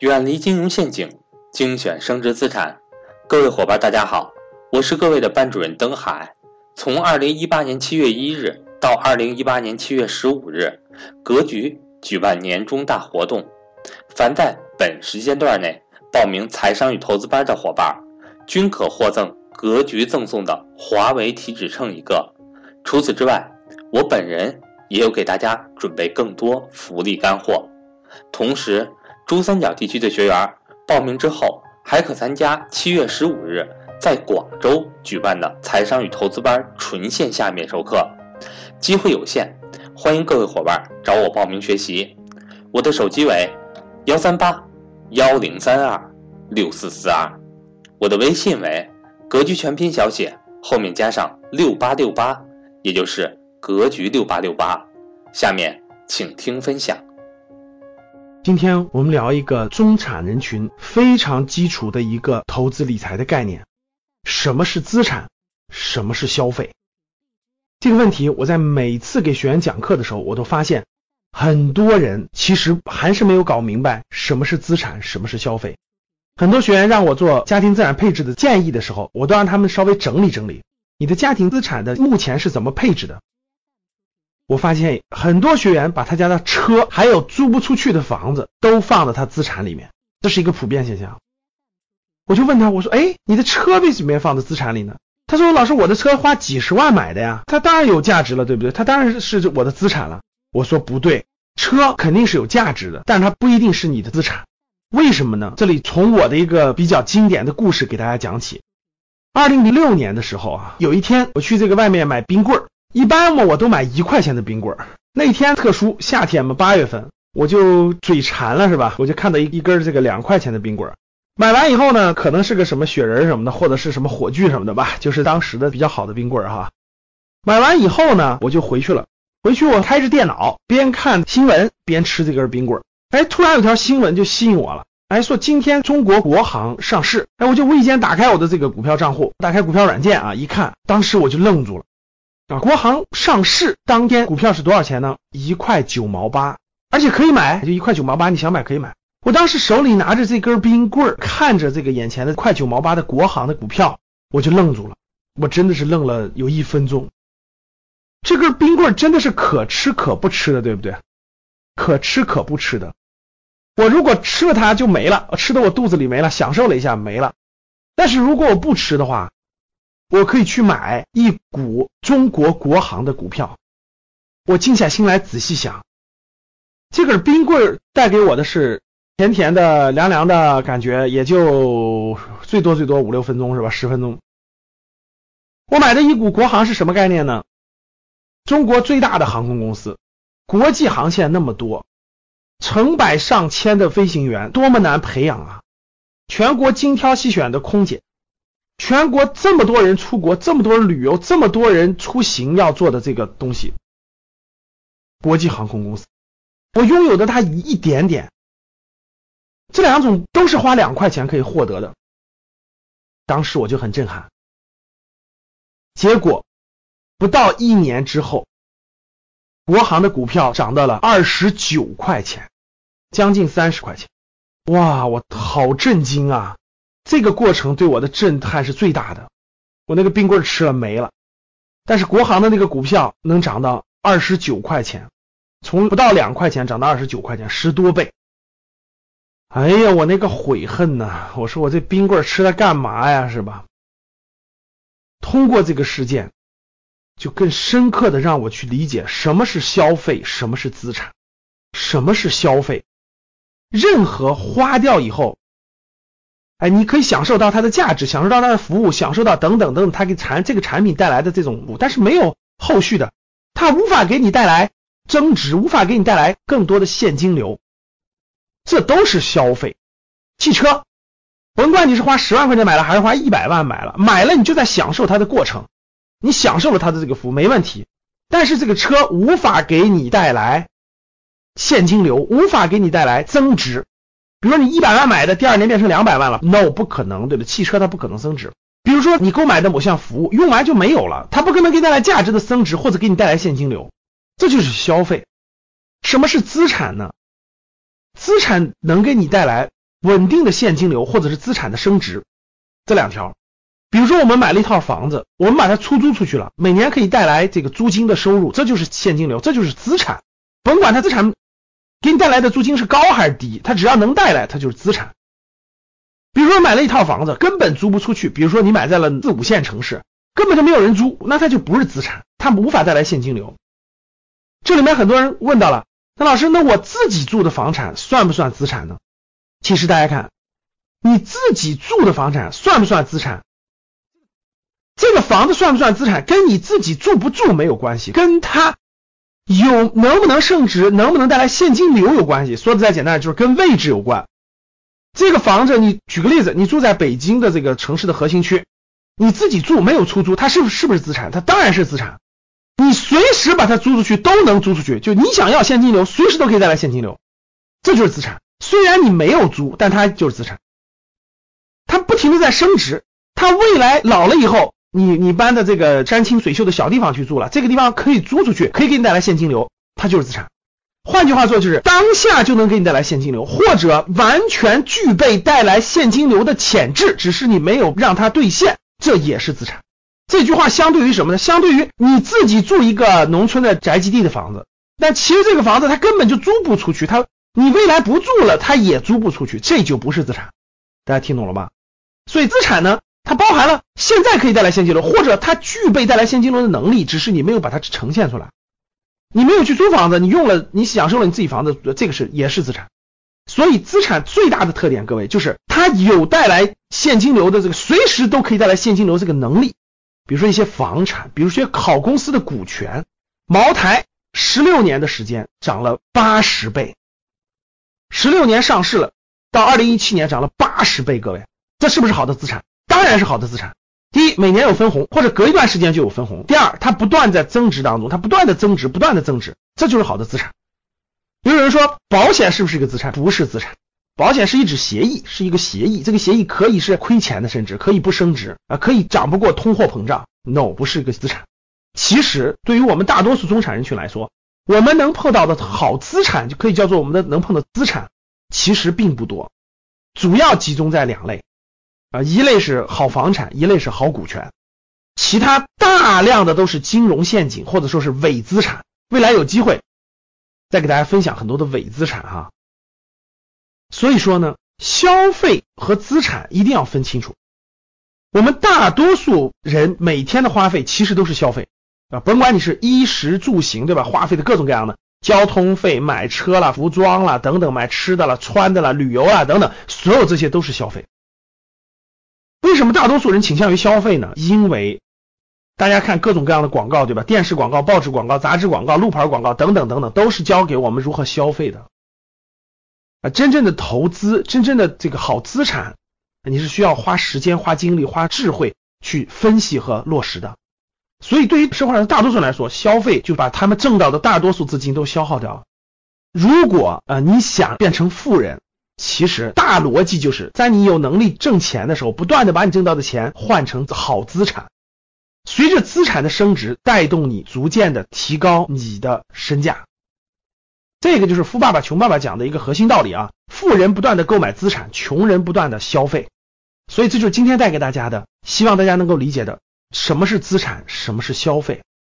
远离金融陷阱，精选升值资产。各位伙伴，大家好，我是各位的班主任登海。从二零一八年七月一日到二零一八年七月十五日，格局举办年终大活动，凡在本时间段内报名财商与投资班的伙伴，均可获赠格局赠送的华为体脂秤一个。除此之外，我本人也有给大家准备更多福利干货，同时。珠三角地区的学员报名之后，还可参加七月十五日在广州举办的财商与投资班纯线下面授课，机会有限，欢迎各位伙伴找我报名学习。我的手机为幺三八幺零三二六四四二，我的微信为格局全拼小写后面加上六八六八，也就是格局六八六八。下面请听分享。今天我们聊一个中产人群非常基础的一个投资理财的概念，什么是资产，什么是消费？这个问题我在每次给学员讲课的时候，我都发现很多人其实还是没有搞明白什么是资产，什么是消费。很多学员让我做家庭资产配置的建议的时候，我都让他们稍微整理整理，你的家庭资产的目前是怎么配置的？我发现很多学员把他家的车还有租不出去的房子都放在他资产里面，这是一个普遍现象。我就问他，我说，哎，你的车为什么要放在资产里呢？他说，老师，我的车花几十万买的呀，它当然有价值了，对不对？它当然是我的资产了。我说不对，车肯定是有价值的，但它不一定是你的资产。为什么呢？这里从我的一个比较经典的故事给大家讲起。二零零六年的时候啊，有一天我去这个外面买冰棍儿。一般嘛，我都买一块钱的冰棍儿。那天特殊，夏天嘛，八月份，我就嘴馋了，是吧？我就看到一一根这个两块钱的冰棍儿。买完以后呢，可能是个什么雪人什么的，或者是什么火炬什么的吧，就是当时的比较好的冰棍儿哈。买完以后呢，我就回去了。回去我开着电脑，边看新闻边吃这根冰棍儿。哎，突然有条新闻就吸引我了。哎，说今天中国国航上市。哎，我就无意间打开我的这个股票账户，打开股票软件啊，一看，当时我就愣住了。啊，国航上市当天股票是多少钱呢？一块九毛八，而且可以买，就一块九毛八，你想买可以买。我当时手里拿着这根冰棍，看着这个眼前的块九毛八的国航的股票，我就愣住了，我真的是愣了有一分钟。这根冰棍真的是可吃可不吃的，对不对？可吃可不吃的。我如果吃了它就没了，吃的我肚子里没了，享受了一下没了。但是如果我不吃的话，我可以去买一股中国国航的股票。我静下心来仔细想，这根冰棍带给我的是甜甜的、凉凉的感觉，也就最多最多五六分钟是吧？十分钟。我买的一股国航是什么概念呢？中国最大的航空公司，国际航线那么多，成百上千的飞行员，多么难培养啊！全国精挑细选的空姐。全国这么多人出国，这么多人旅游，这么多人出行要做的这个东西，国际航空公司，我拥有的它一点点，这两种都是花两块钱可以获得的，当时我就很震撼。结果不到一年之后，国航的股票涨到了二十九块钱，将近三十块钱，哇，我好震惊啊！这个过程对我的震撼是最大的，我那个冰棍吃了没了，但是国航的那个股票能涨到二十九块钱，从不到两块钱涨到二十九块钱，十多倍。哎呀，我那个悔恨呐！我说我这冰棍吃它干嘛呀？是吧？通过这个事件，就更深刻的让我去理解什么是消费，什么是资产，什么是消费。任何花掉以后。哎，你可以享受到它的价值，享受到它的服务，享受到等等等等，它给产这个产品带来的这种，但是没有后续的，它无法给你带来增值，无法给你带来更多的现金流，这都是消费。汽车，甭管你是花十万块钱买了，还是花一百万买了，买了你就在享受它的过程，你享受了它的这个服务没问题，但是这个车无法给你带来现金流，无法给你带来增值。比如说你一百万买的，第二年变成两百万了，no 不可能，对吧？汽车它不可能增值。比如说你购买的某项服务用完就没有了，它不可能给你带来价值的增值或者给你带来现金流，这就是消费。什么是资产呢？资产能给你带来稳定的现金流或者是资产的升值，这两条。比如说我们买了一套房子，我们把它出租出去了，每年可以带来这个租金的收入，这就是现金流，这就是资产。甭管它资产给你带来的租金是高还是低，它只要能带来，它就是资产。比如说买了一套房子，根本租不出去，比如说你买在了四五线城市，根本就没有人租，那它就不是资产，它无法带来现金流。这里面很多人问到了，那老师，那我自己住的房产算不算资产呢？其实大家看，你自己住的房产算不算资产？这个房子算不算资产，跟你自己住不住没有关系，跟他有能不能升值，能不能带来现金流有关系。说的再简单，就是跟位置有关。这个房子，你举个例子，你住在北京的这个城市的核心区，你自己住没有出租，它是不是不是资产？它当然是资产。你随时把它租出去都能租出去，就你想要现金流，随时都可以带来现金流，这就是资产。虽然你没有租，但它就是资产。它不停的在升值，它未来老了以后，你你搬的这个山清水秀的小地方去住了，这个地方可以租出去，可以给你带来现金流，它就是资产。换句话说，就是当下就能给你带来现金流，或者完全具备带来现金流的潜质，只是你没有让它兑现，这也是资产。这句话相对于什么呢？相对于你自己住一个农村的宅基地的房子，但其实这个房子它根本就租不出去，它你未来不住了，它也租不出去，这就不是资产。大家听懂了吧？所以资产呢，它包含了现在可以带来现金流，或者它具备带来现金流的能力，只是你没有把它呈现出来。你没有去租房子，你用了，你享受了你自己房子，这个是也是资产。所以资产最大的特点，各位就是它有带来现金流的这个，随时都可以带来现金流这个能力。比如说一些房产，比如说考公司的股权，茅台十六年的时间涨了八十倍，十六年上市了，到二零一七年涨了八十倍，各位，这是不是好的资产？当然是好的资产。第一，每年有分红，或者隔一段时间就有分红。第二，它不断在增值当中，它不断的增值，不断的增值，这就是好的资产。有人说，保险是不是一个资产？不是资产，保险是一纸协议，是一个协议，这个协议可以是亏钱的，甚至可以不升值啊，可以涨不过通货膨胀。No，不是一个资产。其实，对于我们大多数中产人群来说，我们能碰到的好资产，就可以叫做我们的能碰的资产，其实并不多，主要集中在两类。啊，一类是好房产，一类是好股权，其他大量的都是金融陷阱或者说是伪资产。未来有机会再给大家分享很多的伪资产哈。所以说呢，消费和资产一定要分清楚。我们大多数人每天的花费其实都是消费啊，甭管你是衣食住行，对吧？花费的各种各样的交通费、买车了、服装了等等，买吃的了、穿的了、旅游啊等等，所有这些都是消费。为什么大多数人倾向于消费呢？因为大家看各种各样的广告，对吧？电视广告、报纸广告、杂志广告、路牌广告等等等等，都是教给我们如何消费的。啊，真正的投资，真正的这个好资产，你是需要花时间、花精力、花智慧去分析和落实的。所以，对于生活上大多数人来说，消费就把他们挣到的大多数资金都消耗掉了。如果啊，你想变成富人，其实大逻辑就是在你有能力挣钱的时候，不断的把你挣到的钱换成好资产，随着资产的升值，带动你逐渐的提高你的身价。这个就是富爸爸穷爸爸讲的一个核心道理啊，富人不断的购买资产，穷人不断的消费。所以这就是今天带给大家的，希望大家能够理解的，什么是资产，什么是消费。